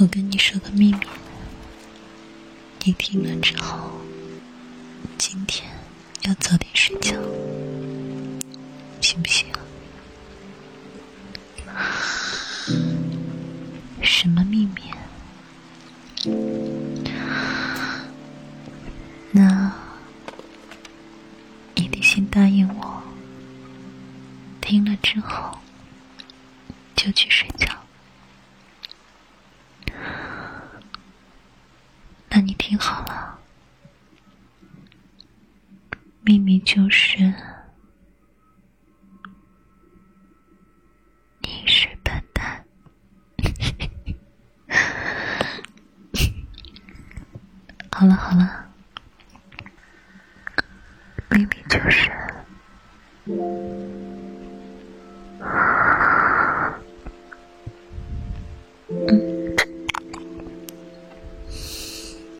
我跟你说个秘密，你听了之后，今天要早点睡觉，行不行？什么秘密？那你得先答应我，听了之后就去睡觉。那你听好了，秘密就是你是笨蛋。好 了好了，秘密就是，嗯。